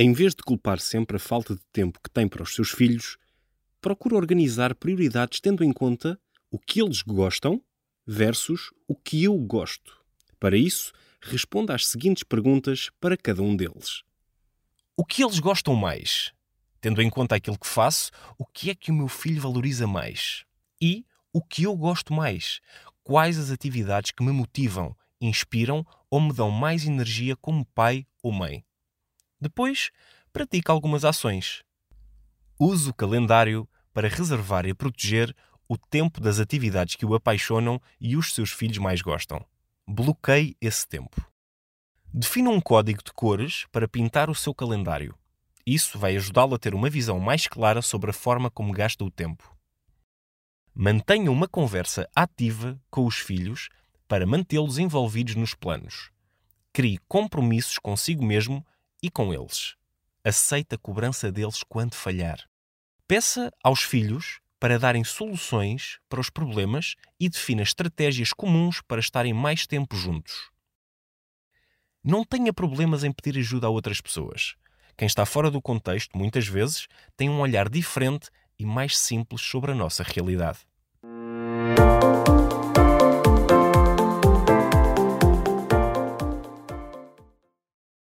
Em vez de culpar sempre a falta de tempo que tem para os seus filhos, procura organizar prioridades tendo em conta o que eles gostam versus o que eu gosto. Para isso, responda às seguintes perguntas para cada um deles. O que eles gostam mais? Tendo em conta aquilo que faço, o que é que o meu filho valoriza mais? E o que eu gosto mais? Quais as atividades que me motivam, inspiram ou me dão mais energia como pai ou mãe? Depois, pratique algumas ações. Use o calendário para reservar e proteger o tempo das atividades que o apaixonam e os seus filhos mais gostam. Bloqueie esse tempo. Defina um código de cores para pintar o seu calendário. Isso vai ajudá-lo a ter uma visão mais clara sobre a forma como gasta o tempo. Mantenha uma conversa ativa com os filhos para mantê-los envolvidos nos planos. Crie compromissos consigo mesmo e com eles. Aceite a cobrança deles quando falhar. Peça aos filhos para darem soluções para os problemas e defina estratégias comuns para estarem mais tempo juntos. Não tenha problemas em pedir ajuda a outras pessoas. Quem está fora do contexto, muitas vezes, tem um olhar diferente e mais simples sobre a nossa realidade.